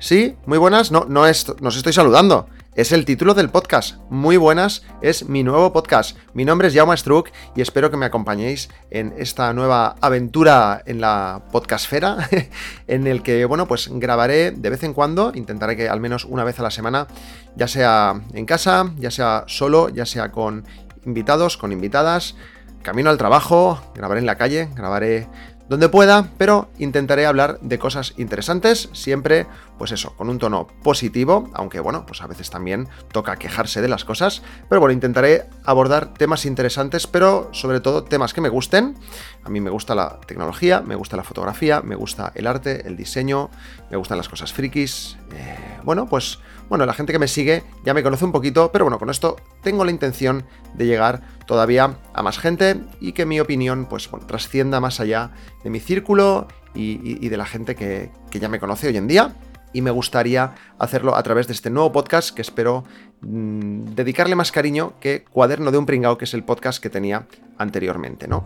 Sí, muy buenas. No, no, es, no os estoy saludando. Es el título del podcast. Muy buenas, es mi nuevo podcast. Mi nombre es Jaume Struck y espero que me acompañéis en esta nueva aventura en la podcastfera, en el que, bueno, pues grabaré de vez en cuando, intentaré que al menos una vez a la semana, ya sea en casa, ya sea solo, ya sea con invitados, con invitadas, camino al trabajo, grabaré en la calle, grabaré donde pueda, pero intentaré hablar de cosas interesantes, siempre, pues eso, con un tono positivo, aunque bueno, pues a veces también toca quejarse de las cosas, pero bueno, intentaré abordar temas interesantes, pero sobre todo temas que me gusten. A mí me gusta la tecnología, me gusta la fotografía, me gusta el arte, el diseño, me gustan las cosas frikis. Eh, bueno, pues bueno, la gente que me sigue ya me conoce un poquito, pero bueno, con esto tengo la intención de llegar todavía a más gente y que mi opinión pues trascienda más allá de mi círculo y, de la gente que, ya me conoce hoy en día. Y me gustaría hacerlo a través de este nuevo podcast que espero mm, dedicarle más cariño que Cuaderno de un Pringao, que es el podcast que tenía anteriormente, ¿no?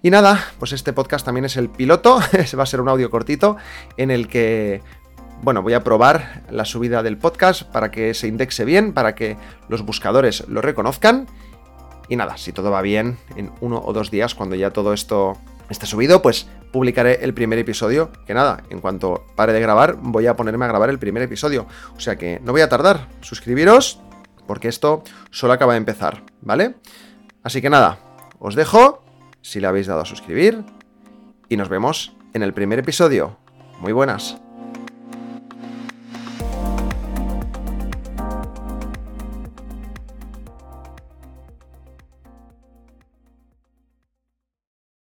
Y nada, pues este podcast también es el piloto, va a ser un audio cortito en el que bueno, voy a probar la subida del podcast para que se indexe bien, para que los buscadores lo reconozcan. Y nada, si todo va bien, en uno o dos días, cuando ya todo esto esté subido, pues publicaré el primer episodio. Que nada, en cuanto pare de grabar, voy a ponerme a grabar el primer episodio. O sea que no voy a tardar. Suscribiros, porque esto solo acaba de empezar, ¿vale? Así que nada, os dejo, si le habéis dado a suscribir, y nos vemos en el primer episodio. Muy buenas.